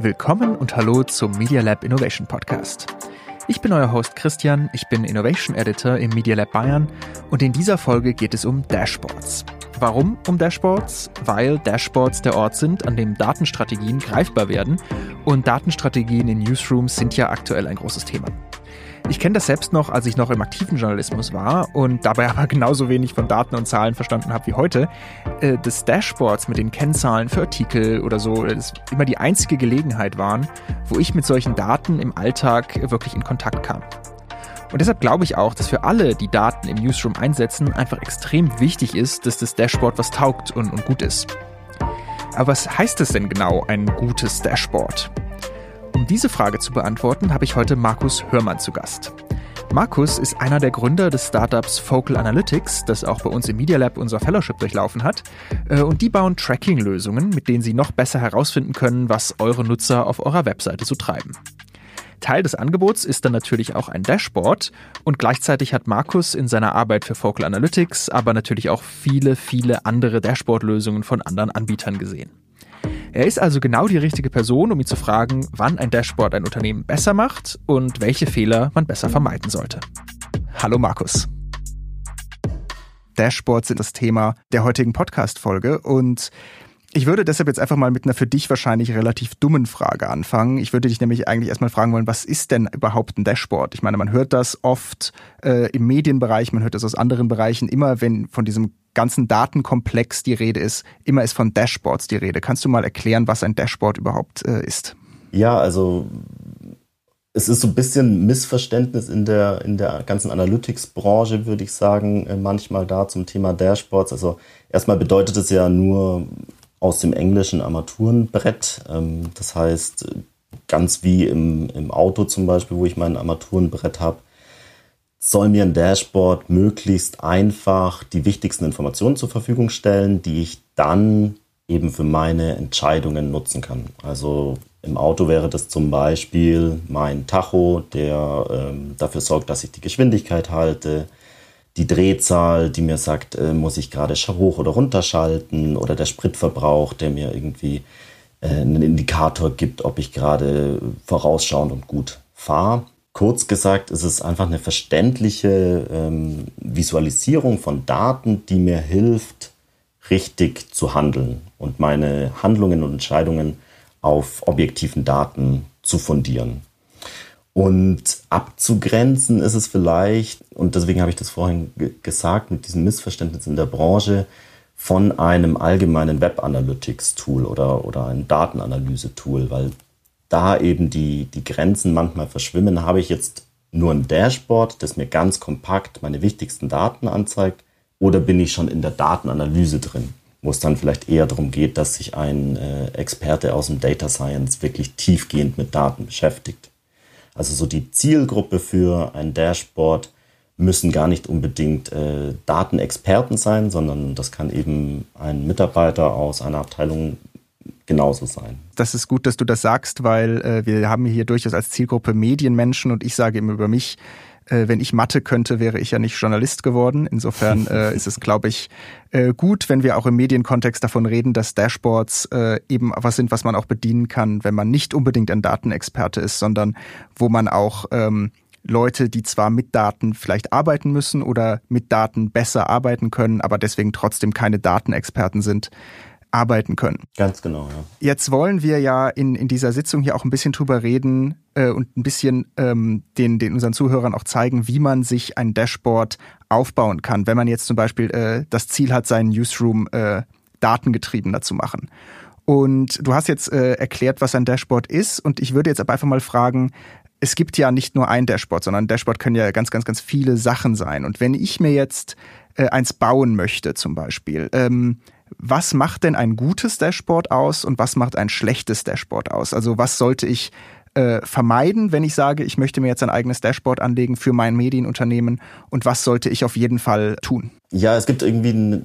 Willkommen und hallo zum Media Lab Innovation Podcast. Ich bin euer Host Christian, ich bin Innovation Editor im Media Lab Bayern und in dieser Folge geht es um Dashboards. Warum um Dashboards? Weil Dashboards der Ort sind, an dem Datenstrategien greifbar werden und Datenstrategien in Newsrooms sind ja aktuell ein großes Thema. Ich kenne das selbst noch, als ich noch im aktiven Journalismus war und dabei aber genauso wenig von Daten und Zahlen verstanden habe wie heute. Äh, das Dashboards mit den Kennzahlen für Artikel oder so, das immer die einzige Gelegenheit waren, wo ich mit solchen Daten im Alltag wirklich in Kontakt kam. Und deshalb glaube ich auch, dass für alle, die Daten im Newsroom einsetzen, einfach extrem wichtig ist, dass das Dashboard was taugt und, und gut ist. Aber was heißt es denn genau, ein gutes Dashboard? Um diese Frage zu beantworten, habe ich heute Markus Hörmann zu Gast. Markus ist einer der Gründer des Startups Focal Analytics, das auch bei uns im Media Lab unser Fellowship durchlaufen hat. Äh, und die bauen Tracking-Lösungen, mit denen sie noch besser herausfinden können, was eure Nutzer auf eurer Webseite so treiben. Teil des Angebots ist dann natürlich auch ein Dashboard und gleichzeitig hat Markus in seiner Arbeit für Focal Analytics aber natürlich auch viele, viele andere Dashboard-Lösungen von anderen Anbietern gesehen. Er ist also genau die richtige Person, um ihn zu fragen, wann ein Dashboard ein Unternehmen besser macht und welche Fehler man besser vermeiden sollte. Hallo Markus. Dashboards sind das Thema der heutigen Podcast-Folge und ich würde deshalb jetzt einfach mal mit einer für dich wahrscheinlich relativ dummen Frage anfangen. Ich würde dich nämlich eigentlich erstmal fragen wollen, was ist denn überhaupt ein Dashboard? Ich meine, man hört das oft äh, im Medienbereich, man hört das aus anderen Bereichen, immer wenn von diesem ganzen Datenkomplex die Rede ist, immer ist von Dashboards die Rede. Kannst du mal erklären, was ein Dashboard überhaupt äh, ist? Ja, also es ist so ein bisschen Missverständnis in der, in der ganzen Analytics-Branche, würde ich sagen, äh, manchmal da zum Thema Dashboards. Also erstmal bedeutet es ja nur aus dem englischen Armaturenbrett. Ähm, das heißt, ganz wie im, im Auto zum Beispiel, wo ich mein Armaturenbrett habe, soll mir ein Dashboard möglichst einfach die wichtigsten Informationen zur Verfügung stellen, die ich dann eben für meine Entscheidungen nutzen kann. Also im Auto wäre das zum Beispiel mein Tacho, der ähm, dafür sorgt, dass ich die Geschwindigkeit halte, die Drehzahl, die mir sagt, äh, muss ich gerade hoch oder runter schalten oder der Spritverbrauch, der mir irgendwie äh, einen Indikator gibt, ob ich gerade vorausschauend und gut fahre. Kurz gesagt, ist es einfach eine verständliche ähm, Visualisierung von Daten, die mir hilft, richtig zu handeln und meine Handlungen und Entscheidungen auf objektiven Daten zu fundieren. Und abzugrenzen ist es vielleicht, und deswegen habe ich das vorhin gesagt, mit diesem Missverständnis in der Branche, von einem allgemeinen Web Analytics Tool oder, oder einem Datenanalyse Tool, weil da eben die, die Grenzen manchmal verschwimmen, habe ich jetzt nur ein Dashboard, das mir ganz kompakt meine wichtigsten Daten anzeigt, oder bin ich schon in der Datenanalyse drin, wo es dann vielleicht eher darum geht, dass sich ein äh, Experte aus dem Data Science wirklich tiefgehend mit Daten beschäftigt. Also so die Zielgruppe für ein Dashboard müssen gar nicht unbedingt äh, Datenexperten sein, sondern das kann eben ein Mitarbeiter aus einer Abteilung genauso sein. Das ist gut, dass du das sagst, weil äh, wir haben hier durchaus als Zielgruppe Medienmenschen und ich sage immer über mich, äh, wenn ich Mathe könnte, wäre ich ja nicht Journalist geworden. Insofern äh, ist es, glaube ich, äh, gut, wenn wir auch im Medienkontext davon reden, dass Dashboards äh, eben was sind, was man auch bedienen kann, wenn man nicht unbedingt ein Datenexperte ist, sondern wo man auch ähm, Leute, die zwar mit Daten vielleicht arbeiten müssen oder mit Daten besser arbeiten können, aber deswegen trotzdem keine Datenexperten sind, arbeiten können. Ganz genau, ja. Jetzt wollen wir ja in, in dieser Sitzung hier auch ein bisschen drüber reden äh, und ein bisschen ähm, den, den unseren Zuhörern auch zeigen, wie man sich ein Dashboard aufbauen kann, wenn man jetzt zum Beispiel äh, das Ziel hat, seinen Newsroom äh, datengetriebener zu machen. Und du hast jetzt äh, erklärt, was ein Dashboard ist. Und ich würde jetzt aber einfach mal fragen, es gibt ja nicht nur ein Dashboard, sondern ein Dashboard können ja ganz, ganz, ganz viele Sachen sein. Und wenn ich mir jetzt äh, eins bauen möchte zum Beispiel, ähm, was macht denn ein gutes Dashboard aus und was macht ein schlechtes Dashboard aus? Also was sollte ich äh, vermeiden, wenn ich sage, ich möchte mir jetzt ein eigenes Dashboard anlegen für mein Medienunternehmen und was sollte ich auf jeden Fall tun? Ja, es gibt irgendwie eine,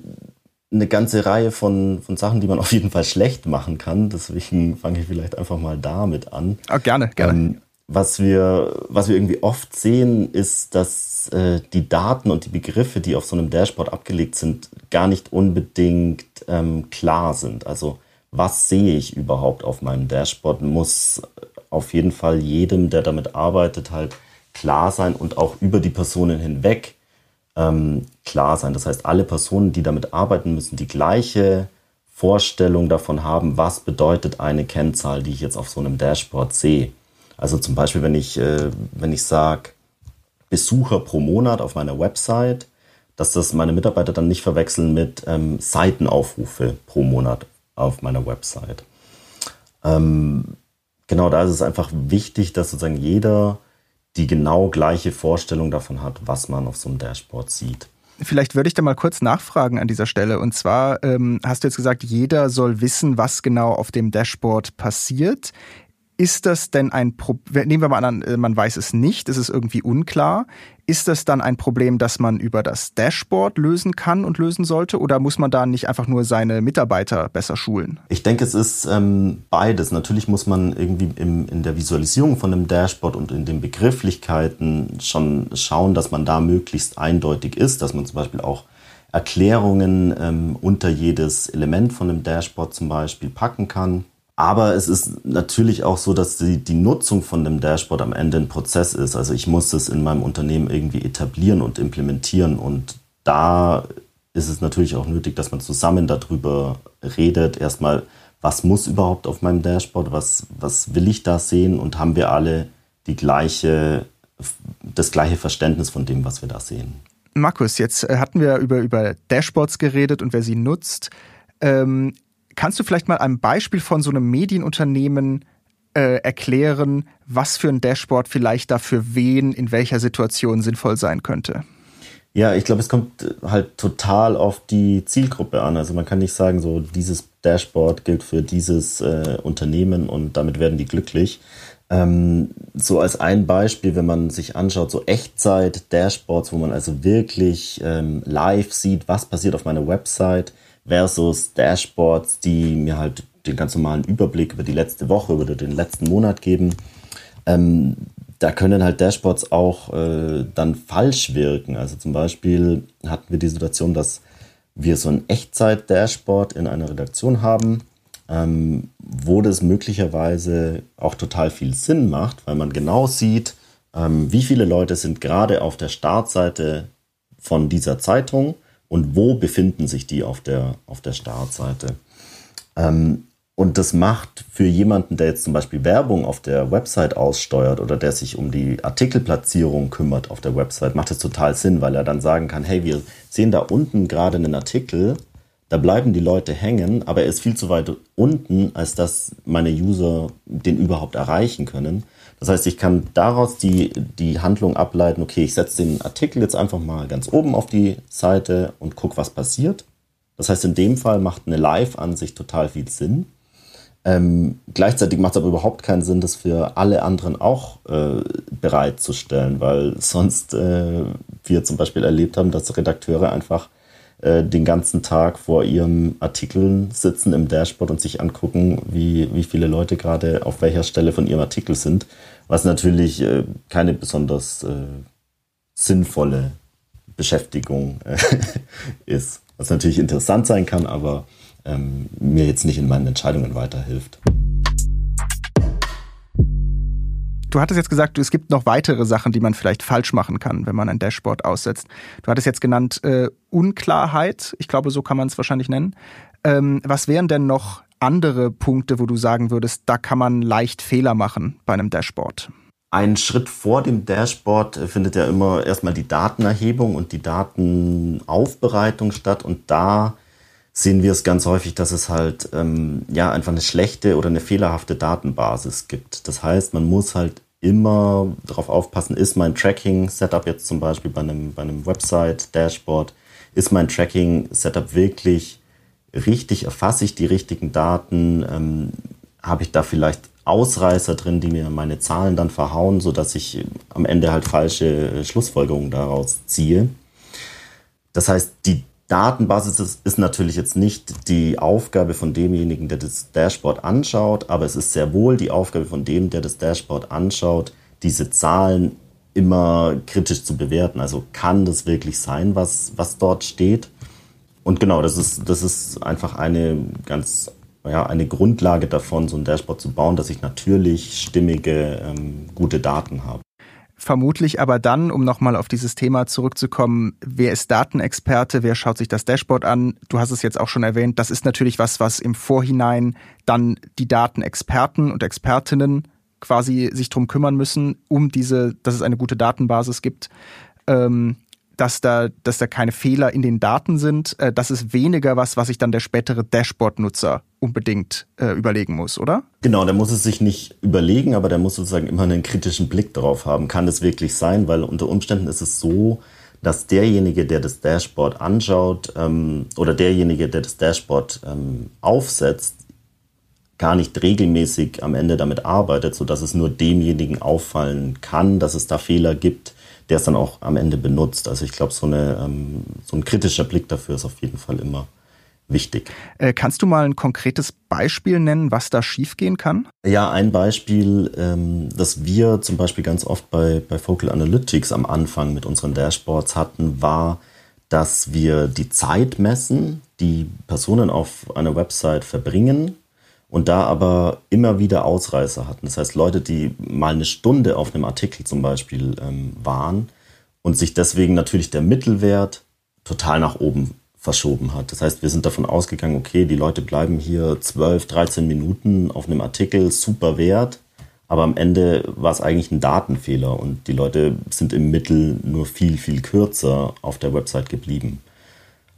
eine ganze Reihe von, von Sachen, die man auf jeden Fall schlecht machen kann. Deswegen fange ich vielleicht einfach mal damit an. Oh, gerne, gerne. Ähm, was wir, was wir irgendwie oft sehen, ist, dass äh, die Daten und die Begriffe, die auf so einem Dashboard abgelegt sind, gar nicht unbedingt ähm, klar sind. Also was sehe ich überhaupt auf meinem Dashboard, muss auf jeden Fall jedem, der damit arbeitet, halt klar sein und auch über die Personen hinweg ähm, klar sein. Das heißt, alle Personen, die damit arbeiten, müssen die gleiche Vorstellung davon haben, was bedeutet eine Kennzahl, die ich jetzt auf so einem Dashboard sehe. Also zum Beispiel, wenn ich, äh, wenn ich sage, Besucher pro Monat auf meiner Website, dass das meine Mitarbeiter dann nicht verwechseln mit ähm, Seitenaufrufe pro Monat auf meiner Website. Ähm, genau, da ist es einfach wichtig, dass sozusagen jeder die genau gleiche Vorstellung davon hat, was man auf so einem Dashboard sieht. Vielleicht würde ich da mal kurz nachfragen an dieser Stelle. Und zwar ähm, hast du jetzt gesagt, jeder soll wissen, was genau auf dem Dashboard passiert. Ist das denn ein Problem, nehmen wir mal an, äh, man weiß es nicht, es ist irgendwie unklar. Ist das dann ein Problem, das man über das Dashboard lösen kann und lösen sollte? Oder muss man da nicht einfach nur seine Mitarbeiter besser schulen? Ich denke, es ist ähm, beides. Natürlich muss man irgendwie im, in der Visualisierung von einem Dashboard und in den Begrifflichkeiten schon schauen, dass man da möglichst eindeutig ist, dass man zum Beispiel auch Erklärungen ähm, unter jedes Element von einem Dashboard zum Beispiel packen kann. Aber es ist natürlich auch so, dass die, die Nutzung von dem Dashboard am Ende ein Prozess ist. Also ich muss es in meinem Unternehmen irgendwie etablieren und implementieren. Und da ist es natürlich auch nötig, dass man zusammen darüber redet. Erstmal, was muss überhaupt auf meinem Dashboard? Was, was will ich da sehen? Und haben wir alle die gleiche, das gleiche Verständnis von dem, was wir da sehen? Markus, jetzt äh, hatten wir über, über Dashboards geredet und wer sie nutzt. Ähm, Kannst du vielleicht mal ein Beispiel von so einem Medienunternehmen äh, erklären, was für ein Dashboard vielleicht da für wen in welcher Situation sinnvoll sein könnte? Ja, ich glaube, es kommt halt total auf die Zielgruppe an. Also man kann nicht sagen, so dieses Dashboard gilt für dieses äh, Unternehmen und damit werden die glücklich. Ähm, so als ein Beispiel, wenn man sich anschaut, so Echtzeit-Dashboards, wo man also wirklich ähm, live sieht, was passiert auf meiner Website, versus Dashboards, die mir halt den ganz normalen Überblick über die letzte Woche oder den letzten Monat geben. Ähm, da können halt Dashboards auch äh, dann falsch wirken. Also zum Beispiel hatten wir die Situation, dass wir so ein Echtzeit-Dashboard in einer Redaktion haben, ähm, wo das möglicherweise auch total viel Sinn macht, weil man genau sieht, ähm, wie viele Leute sind gerade auf der Startseite von dieser Zeitung und wo befinden sich die auf der, auf der Startseite. Ähm, und das macht für jemanden, der jetzt zum Beispiel Werbung auf der Website aussteuert oder der sich um die Artikelplatzierung kümmert auf der Website, macht es total Sinn, weil er dann sagen kann, hey, wir sehen da unten gerade einen Artikel, da bleiben die Leute hängen, aber er ist viel zu weit unten, als dass meine User den überhaupt erreichen können. Das heißt, ich kann daraus die, die Handlung ableiten, okay, ich setze den Artikel jetzt einfach mal ganz oben auf die Seite und gucke, was passiert. Das heißt, in dem Fall macht eine Live-Ansicht total viel Sinn. Ähm, gleichzeitig macht es aber überhaupt keinen Sinn, das für alle anderen auch äh, bereitzustellen, weil sonst äh, wir zum Beispiel erlebt haben, dass Redakteure einfach äh, den ganzen Tag vor ihrem Artikeln sitzen im Dashboard und sich angucken, wie, wie viele Leute gerade auf welcher Stelle von ihrem Artikel sind, was natürlich äh, keine besonders äh, sinnvolle Beschäftigung äh, ist. Was natürlich interessant sein kann, aber ähm, mir jetzt nicht in meinen Entscheidungen weiterhilft. Du hattest jetzt gesagt, es gibt noch weitere Sachen, die man vielleicht falsch machen kann, wenn man ein Dashboard aussetzt. Du hattest jetzt genannt äh, Unklarheit. Ich glaube, so kann man es wahrscheinlich nennen. Ähm, was wären denn noch andere Punkte, wo du sagen würdest, da kann man leicht Fehler machen bei einem Dashboard? Ein Schritt vor dem Dashboard äh, findet ja immer erstmal die Datenerhebung und die Datenaufbereitung statt. Und da sehen wir es ganz häufig, dass es halt ähm, ja einfach eine schlechte oder eine fehlerhafte Datenbasis gibt. Das heißt, man muss halt immer darauf aufpassen, ist mein Tracking-Setup jetzt zum Beispiel bei einem, bei einem Website-Dashboard, ist mein Tracking-Setup wirklich richtig, erfasse ich die richtigen Daten, ähm, habe ich da vielleicht Ausreißer drin, die mir meine Zahlen dann verhauen, sodass ich am Ende halt falsche Schlussfolgerungen daraus ziehe. Das heißt, die Datenbasis ist, ist natürlich jetzt nicht die Aufgabe von demjenigen, der das Dashboard anschaut, aber es ist sehr wohl die Aufgabe von dem, der das Dashboard anschaut, diese Zahlen immer kritisch zu bewerten. Also kann das wirklich sein, was, was dort steht? Und genau, das ist, das ist einfach eine ganz ja, eine Grundlage davon, so ein Dashboard zu bauen, dass ich natürlich stimmige, ähm, gute Daten habe. Vermutlich aber dann, um nochmal auf dieses Thema zurückzukommen, wer ist Datenexperte, wer schaut sich das Dashboard an? Du hast es jetzt auch schon erwähnt, das ist natürlich was, was im Vorhinein dann die Datenexperten und Expertinnen quasi sich drum kümmern müssen, um diese, dass es eine gute Datenbasis gibt. Ähm, dass da, dass da keine Fehler in den Daten sind. Äh, das ist weniger was, was sich dann der spätere Dashboard-Nutzer unbedingt äh, überlegen muss, oder? Genau, der muss es sich nicht überlegen, aber der muss sozusagen immer einen kritischen Blick darauf haben. Kann es wirklich sein? Weil unter Umständen ist es so, dass derjenige, der das Dashboard anschaut ähm, oder derjenige, der das Dashboard ähm, aufsetzt, gar nicht regelmäßig am Ende damit arbeitet, sodass es nur demjenigen auffallen kann, dass es da Fehler gibt der es dann auch am Ende benutzt. Also ich glaube, so, ähm, so ein kritischer Blick dafür ist auf jeden Fall immer wichtig. Äh, kannst du mal ein konkretes Beispiel nennen, was da schiefgehen kann? Ja, ein Beispiel, ähm, das wir zum Beispiel ganz oft bei, bei Focal Analytics am Anfang mit unseren Dashboards hatten, war, dass wir die Zeit messen, die Personen auf einer Website verbringen und da aber immer wieder Ausreißer hatten. Das heißt, Leute, die mal eine Stunde auf einem Artikel zum Beispiel ähm, waren und sich deswegen natürlich der Mittelwert total nach oben verschoben hat. Das heißt, wir sind davon ausgegangen, okay, die Leute bleiben hier 12, 13 Minuten auf einem Artikel, super Wert, aber am Ende war es eigentlich ein Datenfehler und die Leute sind im Mittel nur viel, viel kürzer auf der Website geblieben.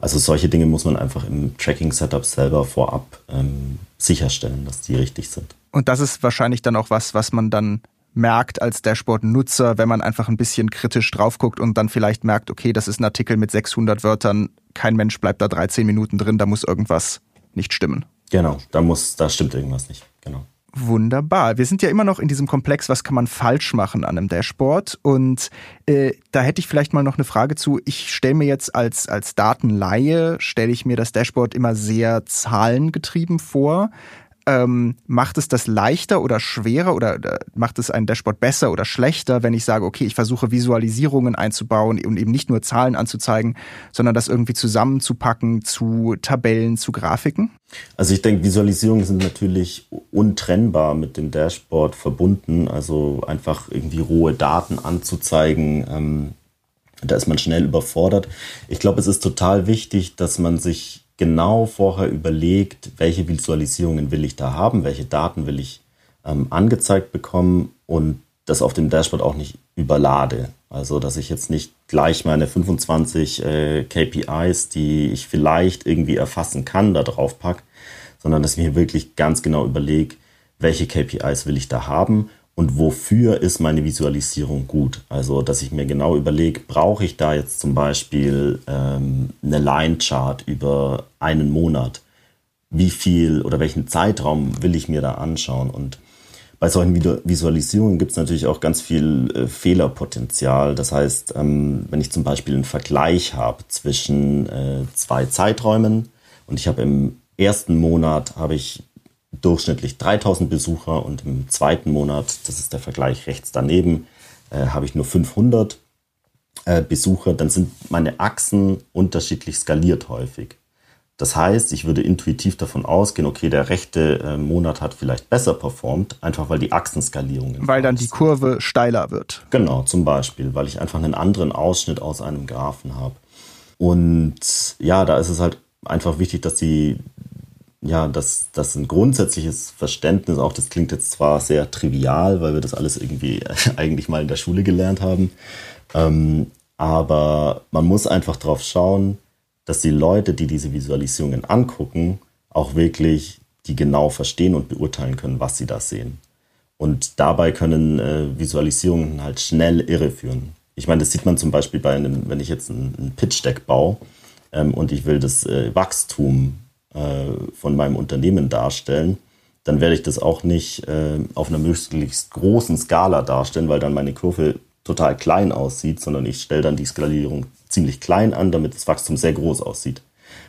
Also solche Dinge muss man einfach im Tracking-Setup selber vorab ähm, sicherstellen, dass die richtig sind. Und das ist wahrscheinlich dann auch was, was man dann merkt als Dashboard-Nutzer, wenn man einfach ein bisschen kritisch drauf guckt und dann vielleicht merkt, okay, das ist ein Artikel mit 600 Wörtern, kein Mensch bleibt da 13 Minuten drin, da muss irgendwas nicht stimmen. Genau, da muss, da stimmt irgendwas nicht, genau. Wunderbar. Wir sind ja immer noch in diesem Komplex, was kann man falsch machen an einem Dashboard? Und äh, da hätte ich vielleicht mal noch eine Frage zu. Ich stelle mir jetzt als, als Datenlaie, stelle ich mir das Dashboard immer sehr zahlengetrieben vor ähm, macht es das leichter oder schwerer oder, oder macht es ein Dashboard besser oder schlechter, wenn ich sage, okay, ich versuche Visualisierungen einzubauen und eben nicht nur Zahlen anzuzeigen, sondern das irgendwie zusammenzupacken zu Tabellen, zu Grafiken? Also ich denke, Visualisierungen sind natürlich untrennbar mit dem Dashboard verbunden. Also einfach irgendwie rohe Daten anzuzeigen, ähm, da ist man schnell überfordert. Ich glaube, es ist total wichtig, dass man sich genau vorher überlegt, welche Visualisierungen will ich da haben, welche Daten will ich ähm, angezeigt bekommen und das auf dem Dashboard auch nicht überlade. Also, dass ich jetzt nicht gleich meine 25 äh, KPIs, die ich vielleicht irgendwie erfassen kann, da drauf packe, sondern dass ich mir wirklich ganz genau überlege, welche KPIs will ich da haben und wofür ist meine Visualisierung gut. Also, dass ich mir genau überlege, brauche ich da jetzt zum Beispiel ähm, eine Line-Chart über einen Monat? Wie viel oder welchen Zeitraum will ich mir da anschauen? Und bei solchen Visualisierungen gibt es natürlich auch ganz viel äh, Fehlerpotenzial. Das heißt, ähm, wenn ich zum Beispiel einen Vergleich habe zwischen äh, zwei Zeiträumen und ich habe im ersten Monat habe ich durchschnittlich 3000 Besucher und im zweiten Monat, das ist der Vergleich rechts daneben, äh, habe ich nur 500 äh, Besucher, dann sind meine Achsen unterschiedlich skaliert häufig. Das heißt, ich würde intuitiv davon ausgehen, okay, der rechte äh, Monat hat vielleicht besser performt, einfach weil die Achsenskalierung. Weil dann die Kurve steiler wird. Genau, zum Beispiel, weil ich einfach einen anderen Ausschnitt aus einem Graphen habe. Und ja, da ist es halt einfach wichtig, dass die, ja, dass das ein grundsätzliches Verständnis, auch das klingt jetzt zwar sehr trivial, weil wir das alles irgendwie eigentlich mal in der Schule gelernt haben, ähm, aber man muss einfach drauf schauen, dass die Leute, die diese Visualisierungen angucken, auch wirklich die genau verstehen und beurteilen können, was sie da sehen. Und dabei können äh, Visualisierungen halt schnell irreführen. Ich meine, das sieht man zum Beispiel bei einem, wenn ich jetzt ein, ein Pitch-Deck baue ähm, und ich will das äh, Wachstum äh, von meinem Unternehmen darstellen, dann werde ich das auch nicht äh, auf einer möglichst großen Skala darstellen, weil dann meine Kurve total klein aussieht, sondern ich stelle dann die Skalierung ziemlich klein an, damit das Wachstum sehr groß aussieht.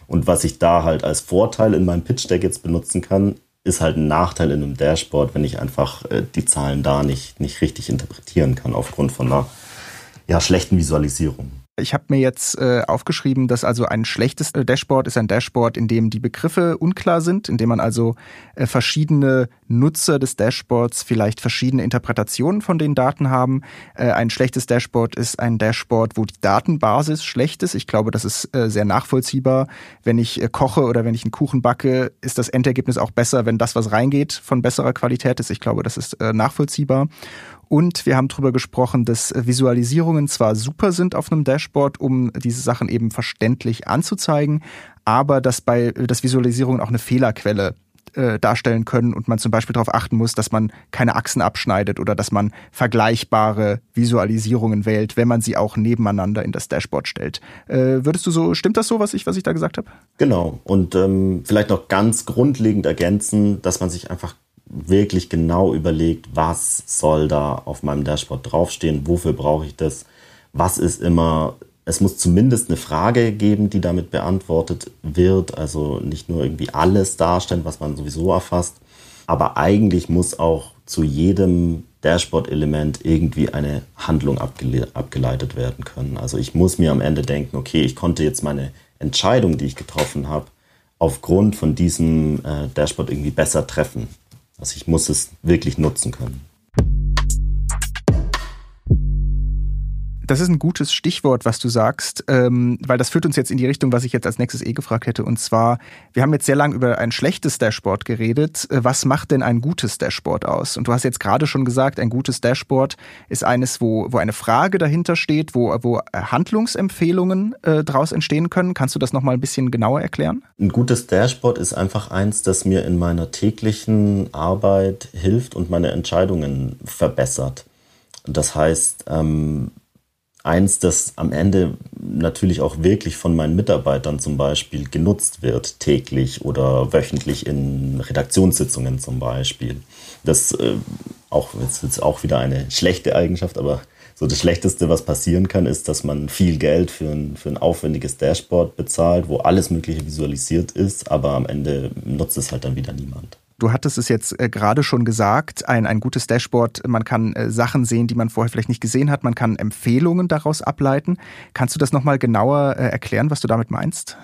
Und was ich da halt als Vorteil in meinem Pitch Deck jetzt benutzen kann, ist halt ein Nachteil in einem Dashboard, wenn ich einfach äh, die Zahlen da nicht, nicht richtig interpretieren kann aufgrund von einer ja, schlechten Visualisierung. Ich habe mir jetzt äh, aufgeschrieben, dass also ein schlechtes äh, Dashboard ist ein Dashboard, in dem die Begriffe unklar sind, in dem man also äh, verschiedene Nutzer des Dashboards vielleicht verschiedene Interpretationen von den Daten haben. Äh, ein schlechtes Dashboard ist ein Dashboard, wo die Datenbasis schlecht ist. Ich glaube, das ist äh, sehr nachvollziehbar. Wenn ich äh, koche oder wenn ich einen Kuchen backe, ist das Endergebnis auch besser, wenn das, was reingeht, von besserer Qualität ist. Ich glaube, das ist äh, nachvollziehbar. Und wir haben darüber gesprochen, dass Visualisierungen zwar super sind auf einem Dashboard, um diese Sachen eben verständlich anzuzeigen, aber dass bei dass Visualisierungen auch eine Fehlerquelle äh, darstellen können und man zum Beispiel darauf achten muss, dass man keine Achsen abschneidet oder dass man vergleichbare Visualisierungen wählt, wenn man sie auch nebeneinander in das Dashboard stellt. Äh, würdest du so, stimmt das so, was ich, was ich da gesagt habe? Genau. Und ähm, vielleicht noch ganz grundlegend ergänzen, dass man sich einfach wirklich genau überlegt, was soll da auf meinem Dashboard draufstehen, wofür brauche ich das, was ist immer, es muss zumindest eine Frage geben, die damit beantwortet wird, also nicht nur irgendwie alles darstellen, was man sowieso erfasst, aber eigentlich muss auch zu jedem Dashboard-Element irgendwie eine Handlung abgele abgeleitet werden können. Also ich muss mir am Ende denken, okay, ich konnte jetzt meine Entscheidung, die ich getroffen habe, aufgrund von diesem äh, Dashboard irgendwie besser treffen. Also ich muss es wirklich nutzen können. Das ist ein gutes Stichwort, was du sagst, ähm, weil das führt uns jetzt in die Richtung, was ich jetzt als nächstes eh gefragt hätte. Und zwar, wir haben jetzt sehr lange über ein schlechtes Dashboard geredet. Äh, was macht denn ein gutes Dashboard aus? Und du hast jetzt gerade schon gesagt, ein gutes Dashboard ist eines, wo, wo eine Frage dahinter steht, wo, wo Handlungsempfehlungen äh, daraus entstehen können. Kannst du das nochmal ein bisschen genauer erklären? Ein gutes Dashboard ist einfach eins, das mir in meiner täglichen Arbeit hilft und meine Entscheidungen verbessert. Das heißt, ähm, eins, das am Ende natürlich auch wirklich von meinen Mitarbeitern zum Beispiel genutzt wird, täglich oder wöchentlich in Redaktionssitzungen zum Beispiel. Das äh, auch jetzt, jetzt auch wieder eine schlechte Eigenschaft, aber so das Schlechteste, was passieren kann, ist, dass man viel Geld für ein, für ein aufwendiges Dashboard bezahlt, wo alles Mögliche visualisiert ist, aber am Ende nutzt es halt dann wieder niemand. Du hattest es jetzt äh, gerade schon gesagt, ein, ein gutes Dashboard, man kann äh, Sachen sehen, die man vorher vielleicht nicht gesehen hat, man kann Empfehlungen daraus ableiten. Kannst du das nochmal genauer äh, erklären, was du damit meinst?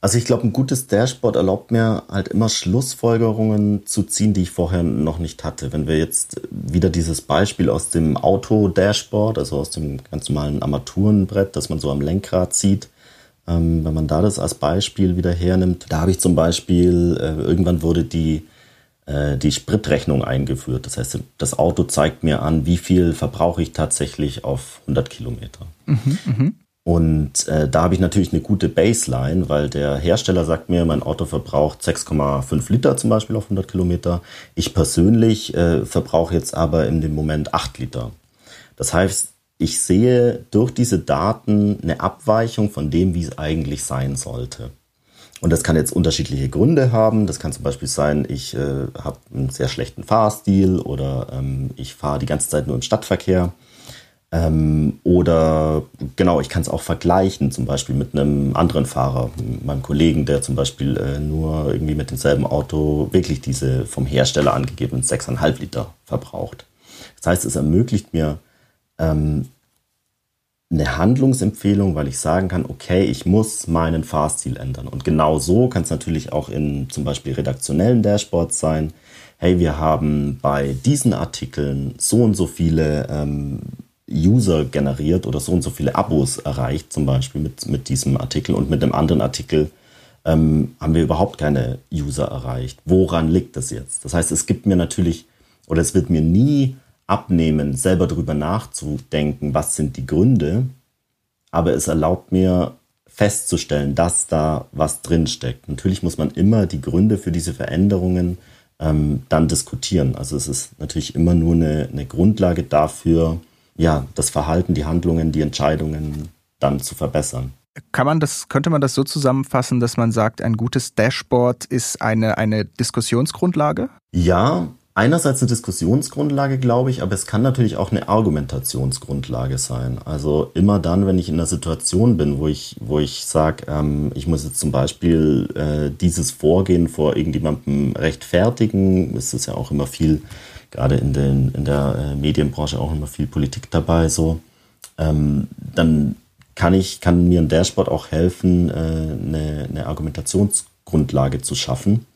Also ich glaube, ein gutes Dashboard erlaubt mir halt immer Schlussfolgerungen zu ziehen, die ich vorher noch nicht hatte. Wenn wir jetzt wieder dieses Beispiel aus dem Auto-Dashboard, also aus dem ganz normalen Armaturenbrett, das man so am Lenkrad sieht, ähm, wenn man da das als Beispiel wieder hernimmt, da habe ich zum Beispiel, äh, irgendwann wurde die, äh, die Spritrechnung eingeführt. Das heißt, das Auto zeigt mir an, wie viel verbrauche ich tatsächlich auf 100 Kilometer. Mhm, mh. Und äh, da habe ich natürlich eine gute Baseline, weil der Hersteller sagt mir, mein Auto verbraucht 6,5 Liter zum Beispiel auf 100 Kilometer. Ich persönlich äh, verbrauche jetzt aber in dem Moment 8 Liter. Das heißt, ich sehe durch diese Daten eine Abweichung von dem, wie es eigentlich sein sollte. Und das kann jetzt unterschiedliche Gründe haben. Das kann zum Beispiel sein, ich äh, habe einen sehr schlechten Fahrstil oder ähm, ich fahre die ganze Zeit nur im Stadtverkehr. Ähm, oder genau, ich kann es auch vergleichen, zum Beispiel mit einem anderen Fahrer, meinem Kollegen, der zum Beispiel äh, nur irgendwie mit demselben Auto wirklich diese vom Hersteller angegebenen 6,5 Liter verbraucht. Das heißt, es ermöglicht mir ähm, eine Handlungsempfehlung, weil ich sagen kann, okay, ich muss meinen Fahrstil ändern. Und genau so kann es natürlich auch in zum Beispiel redaktionellen Dashboards sein. Hey, wir haben bei diesen Artikeln so und so viele ähm, User generiert oder so und so viele Abos erreicht, zum Beispiel mit, mit diesem Artikel und mit dem anderen Artikel ähm, haben wir überhaupt keine User erreicht. Woran liegt das jetzt? Das heißt, es gibt mir natürlich oder es wird mir nie abnehmen, selber darüber nachzudenken, was sind die Gründe, aber es erlaubt mir festzustellen, dass da was drinsteckt. Natürlich muss man immer die Gründe für diese Veränderungen ähm, dann diskutieren. Also es ist natürlich immer nur eine, eine Grundlage dafür, ja, das Verhalten, die Handlungen, die Entscheidungen dann zu verbessern. Kann man das, könnte man das so zusammenfassen, dass man sagt, ein gutes Dashboard ist eine, eine Diskussionsgrundlage? Ja, einerseits eine Diskussionsgrundlage, glaube ich, aber es kann natürlich auch eine Argumentationsgrundlage sein. Also immer dann, wenn ich in einer Situation bin, wo ich, wo ich sage, ähm, ich muss jetzt zum Beispiel äh, dieses Vorgehen vor irgendjemandem rechtfertigen, ist es ja auch immer viel, gerade in, den, in der äh, Medienbranche auch immer viel Politik dabei, so, ähm, dann kann ich, kann mir ein Dashboard auch helfen, äh, eine, eine Argumentationsgrundlage zu schaffen.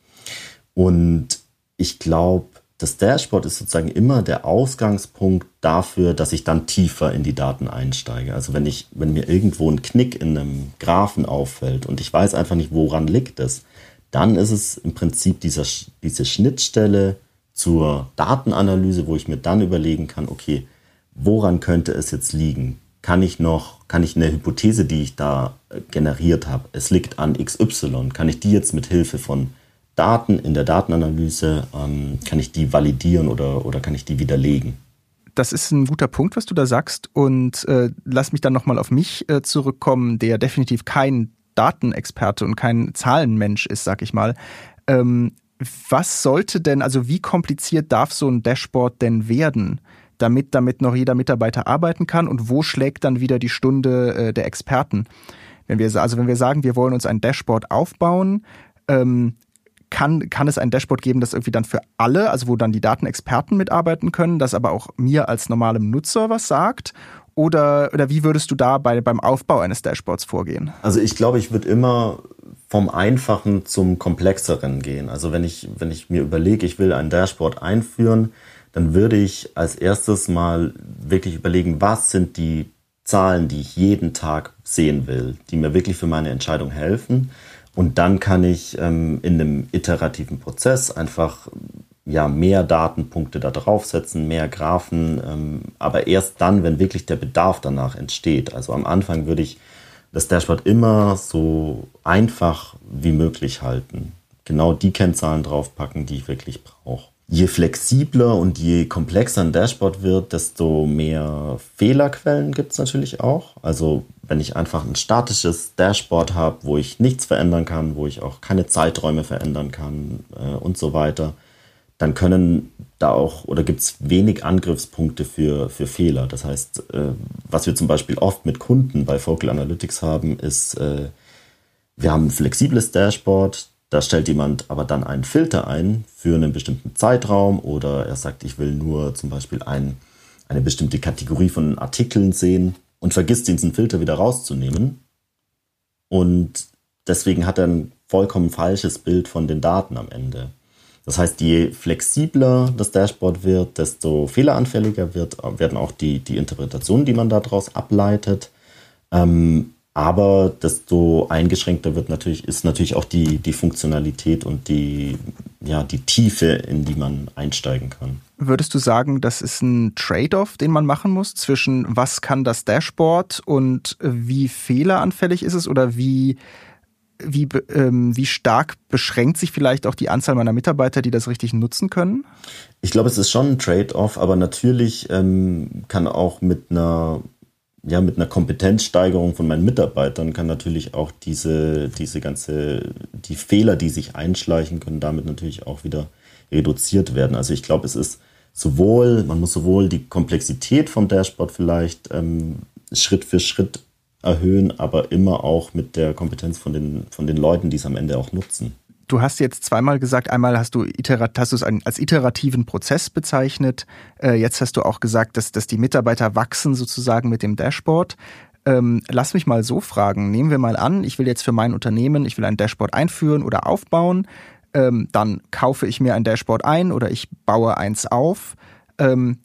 Und ich glaube, das Dashboard ist sozusagen immer der Ausgangspunkt dafür, dass ich dann tiefer in die Daten einsteige. Also wenn ich, wenn mir irgendwo ein Knick in einem Graphen auffällt und ich weiß einfach nicht, woran liegt es, dann ist es im Prinzip dieser, diese Schnittstelle zur Datenanalyse, wo ich mir dann überlegen kann, okay, woran könnte es jetzt liegen? Kann ich noch, kann ich eine Hypothese, die ich da äh, generiert habe, es liegt an XY, kann ich die jetzt mit Hilfe von Daten in der Datenanalyse, ähm, kann ich die validieren oder, oder kann ich die widerlegen? Das ist ein guter Punkt, was du da sagst. Und äh, lass mich dann nochmal auf mich äh, zurückkommen, der definitiv kein Datenexperte und kein Zahlenmensch ist, sag ich mal. Ähm, was sollte denn, also wie kompliziert darf so ein Dashboard denn werden, damit damit noch jeder Mitarbeiter arbeiten kann und wo schlägt dann wieder die Stunde äh, der Experten? Wenn wir, also wenn wir sagen, wir wollen uns ein Dashboard aufbauen, ähm, kann, kann es ein Dashboard geben, das irgendwie dann für alle, also wo dann die Datenexperten mitarbeiten können, das aber auch mir als normalem Nutzer was sagt? Oder, oder wie würdest du da bei, beim Aufbau eines Dashboards vorgehen? Also ich glaube, ich würde immer vom Einfachen zum Komplexeren gehen. Also wenn ich, wenn ich mir überlege, ich will ein Dashboard einführen, dann würde ich als erstes mal wirklich überlegen, was sind die Zahlen, die ich jeden Tag sehen will, die mir wirklich für meine Entscheidung helfen. Und dann kann ich ähm, in einem iterativen Prozess einfach ja, mehr Datenpunkte da draufsetzen, mehr Graphen, ähm, aber erst dann, wenn wirklich der Bedarf danach entsteht. Also am Anfang würde ich das Dashboard immer so einfach wie möglich halten. Genau die Kennzahlen draufpacken, die ich wirklich brauche. Je flexibler und je komplexer ein Dashboard wird, desto mehr Fehlerquellen gibt es natürlich auch. Also wenn ich einfach ein statisches Dashboard habe, wo ich nichts verändern kann, wo ich auch keine Zeiträume verändern kann äh, und so weiter, dann können da auch oder gibt es wenig Angriffspunkte für, für Fehler. Das heißt, äh, was wir zum Beispiel oft mit Kunden bei Focal Analytics haben, ist, äh, wir haben ein flexibles Dashboard, da stellt jemand aber dann einen Filter ein für einen bestimmten Zeitraum oder er sagt, ich will nur zum Beispiel ein, eine bestimmte Kategorie von Artikeln sehen und vergisst diesen Filter wieder rauszunehmen. Und deswegen hat er ein vollkommen falsches Bild von den Daten am Ende. Das heißt, je flexibler das Dashboard wird, desto fehleranfälliger wird, werden auch die, die Interpretationen, die man daraus ableitet. Ähm, aber desto eingeschränkter wird natürlich, ist natürlich auch die, die Funktionalität und die, ja, die Tiefe, in die man einsteigen kann. Würdest du sagen, das ist ein Trade-off, den man machen muss zwischen was kann das Dashboard und wie fehleranfällig ist es oder wie, wie, ähm, wie stark beschränkt sich vielleicht auch die Anzahl meiner Mitarbeiter, die das richtig nutzen können? Ich glaube, es ist schon ein Trade-off, aber natürlich ähm, kann auch mit einer ja, mit einer Kompetenzsteigerung von meinen Mitarbeitern kann natürlich auch diese, diese ganze, die Fehler, die sich einschleichen können, damit natürlich auch wieder reduziert werden. Also ich glaube, es ist sowohl, man muss sowohl die Komplexität vom Dashboard vielleicht ähm, Schritt für Schritt erhöhen, aber immer auch mit der Kompetenz von den, von den Leuten, die es am Ende auch nutzen. Du hast jetzt zweimal gesagt, einmal hast du, iterat, hast du es als iterativen Prozess bezeichnet. Äh, jetzt hast du auch gesagt, dass, dass die Mitarbeiter wachsen sozusagen mit dem Dashboard. Ähm, lass mich mal so fragen. Nehmen wir mal an, ich will jetzt für mein Unternehmen, ich will ein Dashboard einführen oder aufbauen. Ähm, dann kaufe ich mir ein Dashboard ein oder ich baue eins auf. Ähm,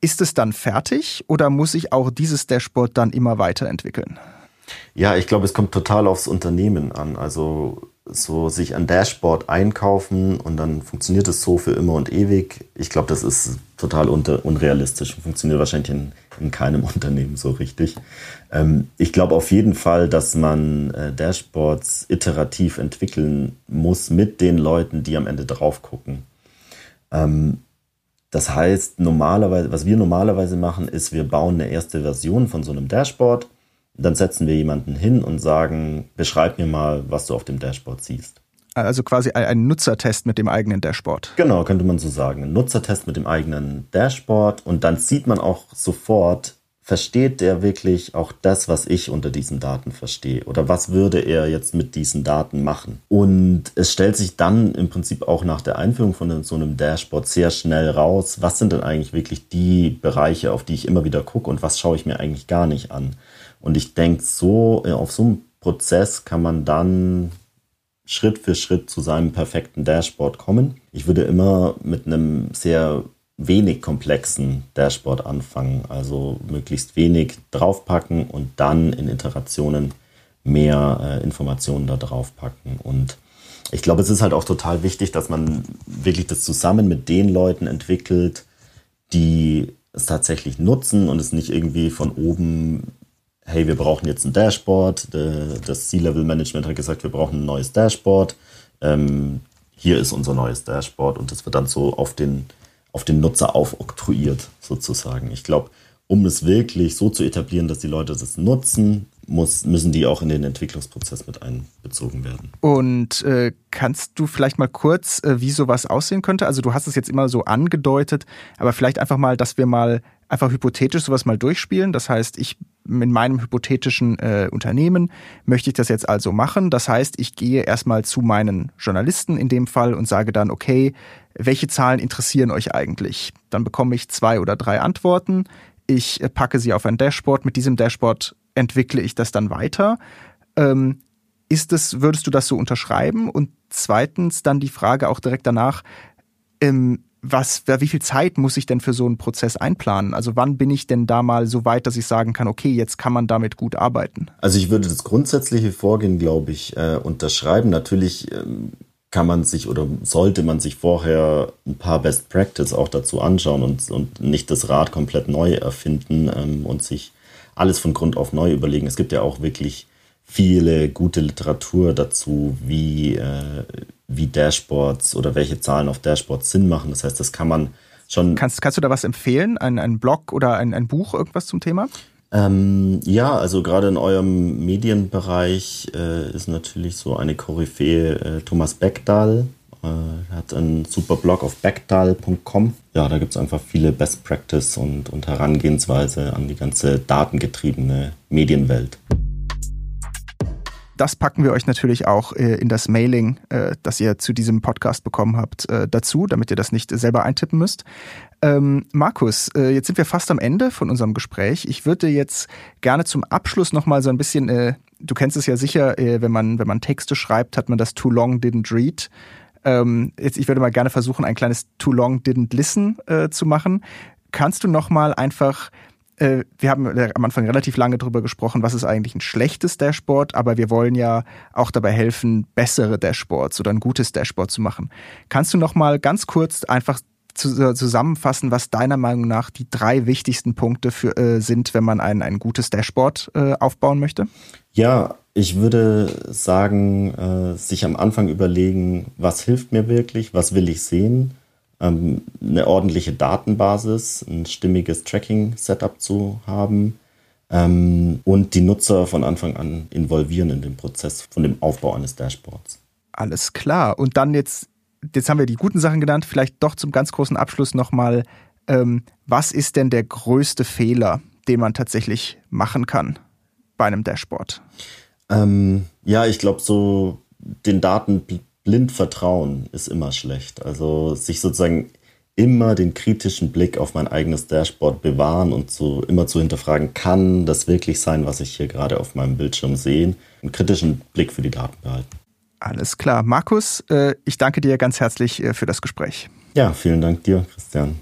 ist es dann fertig oder muss ich auch dieses Dashboard dann immer weiterentwickeln? Ja, ich glaube, es kommt total aufs Unternehmen an. Also so sich ein Dashboard einkaufen und dann funktioniert es so für immer und ewig. Ich glaube, das ist total unrealistisch und funktioniert wahrscheinlich in, in keinem Unternehmen so richtig. Ähm, ich glaube auf jeden Fall, dass man äh, Dashboards iterativ entwickeln muss mit den Leuten, die am Ende drauf gucken. Ähm, das heißt, normalerweise, was wir normalerweise machen, ist, wir bauen eine erste Version von so einem Dashboard dann setzen wir jemanden hin und sagen, beschreib mir mal, was du auf dem Dashboard siehst. Also quasi ein Nutzertest mit dem eigenen Dashboard. Genau, könnte man so sagen. Ein Nutzertest mit dem eigenen Dashboard und dann sieht man auch sofort, versteht der wirklich auch das, was ich unter diesen Daten verstehe? Oder was würde er jetzt mit diesen Daten machen? Und es stellt sich dann im Prinzip auch nach der Einführung von so einem Dashboard sehr schnell raus, was sind denn eigentlich wirklich die Bereiche, auf die ich immer wieder gucke und was schaue ich mir eigentlich gar nicht an? Und ich denke, so äh, auf so einem Prozess kann man dann Schritt für Schritt zu seinem perfekten Dashboard kommen. Ich würde immer mit einem sehr wenig komplexen Dashboard anfangen, also möglichst wenig draufpacken und dann in Iterationen mehr äh, Informationen da draufpacken. Und ich glaube, es ist halt auch total wichtig, dass man wirklich das zusammen mit den Leuten entwickelt, die es tatsächlich nutzen und es nicht irgendwie von oben, hey, wir brauchen jetzt ein Dashboard. Das C-Level-Management hat gesagt, wir brauchen ein neues Dashboard. Ähm, hier ist unser neues Dashboard und das wird dann so auf den, auf den Nutzer aufoktroyiert, sozusagen. Ich glaube, um es wirklich so zu etablieren, dass die Leute das nutzen, muss, müssen die auch in den Entwicklungsprozess mit einbezogen werden. Und äh, kannst du vielleicht mal kurz, äh, wie sowas aussehen könnte? Also du hast es jetzt immer so angedeutet, aber vielleicht einfach mal, dass wir mal einfach hypothetisch sowas mal durchspielen. Das heißt, ich in meinem hypothetischen äh, Unternehmen möchte ich das jetzt also machen. Das heißt, ich gehe erstmal zu meinen Journalisten in dem Fall und sage dann, okay, welche Zahlen interessieren euch eigentlich? Dann bekomme ich zwei oder drei Antworten. Ich äh, packe sie auf ein Dashboard. Mit diesem Dashboard entwickle ich das dann weiter? Ähm, ist es, würdest du das so unterschreiben? Und zweitens dann die Frage auch direkt danach, ähm, was, wie viel Zeit muss ich denn für so einen Prozess einplanen? Also wann bin ich denn da mal so weit, dass ich sagen kann, okay, jetzt kann man damit gut arbeiten? Also ich würde das grundsätzliche Vorgehen, glaube ich, äh, unterschreiben. Natürlich ähm, kann man sich oder sollte man sich vorher ein paar Best Practice auch dazu anschauen und, und nicht das Rad komplett neu erfinden ähm, und sich alles von Grund auf neu überlegen. Es gibt ja auch wirklich viele gute Literatur dazu, wie, äh, wie Dashboards oder welche Zahlen auf Dashboards Sinn machen. Das heißt, das kann man schon. Kannst, kannst du da was empfehlen? Ein, ein Blog oder ein, ein Buch, irgendwas zum Thema? Ähm, ja, also gerade in eurem Medienbereich äh, ist natürlich so eine Koryphäe äh, Thomas Beckdahl, äh, hat einen super Blog auf backtal.com. Ja, da gibt es einfach viele Best Practice und, und Herangehensweise an die ganze datengetriebene Medienwelt. Das packen wir euch natürlich auch äh, in das Mailing, äh, das ihr zu diesem Podcast bekommen habt, äh, dazu, damit ihr das nicht selber eintippen müsst. Ähm, Markus, äh, jetzt sind wir fast am Ende von unserem Gespräch. Ich würde jetzt gerne zum Abschluss nochmal so ein bisschen, äh, du kennst es ja sicher, äh, wenn man, wenn man Texte schreibt, hat man das Too Long Didn't Read. Ähm, jetzt, ich würde mal gerne versuchen, ein kleines Too Long Didn't Listen zu machen. Kannst du noch mal einfach äh, wir haben am Anfang relativ lange darüber gesprochen, was ist eigentlich ein schlechtes Dashboard, aber wir wollen ja auch dabei helfen, bessere Dashboards oder ein gutes Dashboard zu machen. Kannst du noch mal ganz kurz einfach zu, zusammenfassen, was deiner Meinung nach die drei wichtigsten Punkte für, äh, sind, wenn man ein, ein gutes Dashboard äh, aufbauen möchte? Ja, ich würde sagen, äh, sich am Anfang überlegen, was hilft mir wirklich, was will ich sehen, ähm, eine ordentliche Datenbasis, ein stimmiges Tracking-Setup zu haben ähm, und die Nutzer von Anfang an involvieren in den Prozess von dem Aufbau eines Dashboards. Alles klar. Und dann jetzt, jetzt haben wir die guten Sachen genannt, vielleicht doch zum ganz großen Abschluss nochmal, ähm, was ist denn der größte Fehler, den man tatsächlich machen kann bei einem Dashboard? Ähm, ja, ich glaube, so den Daten blind vertrauen ist immer schlecht. Also sich sozusagen immer den kritischen Blick auf mein eigenes Dashboard bewahren und so immer zu hinterfragen, kann das wirklich sein, was ich hier gerade auf meinem Bildschirm sehe? Einen kritischen Blick für die Daten behalten. Alles klar. Markus, äh, ich danke dir ganz herzlich äh, für das Gespräch. Ja, vielen Dank dir, Christian.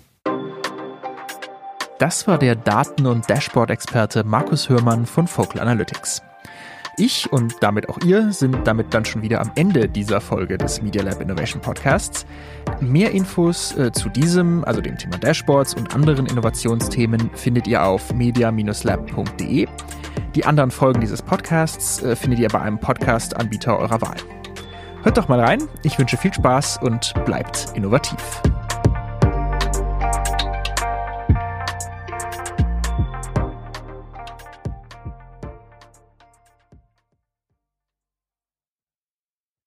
Das war der Daten- und Dashboard-Experte Markus Hörmann von Focal Analytics. Ich und damit auch ihr sind damit dann schon wieder am Ende dieser Folge des Media Lab Innovation Podcasts. Mehr Infos äh, zu diesem, also dem Thema Dashboards und anderen Innovationsthemen findet ihr auf media-lab.de. Die anderen Folgen dieses Podcasts äh, findet ihr bei einem Podcast-Anbieter eurer Wahl. Hört doch mal rein. Ich wünsche viel Spaß und bleibt innovativ.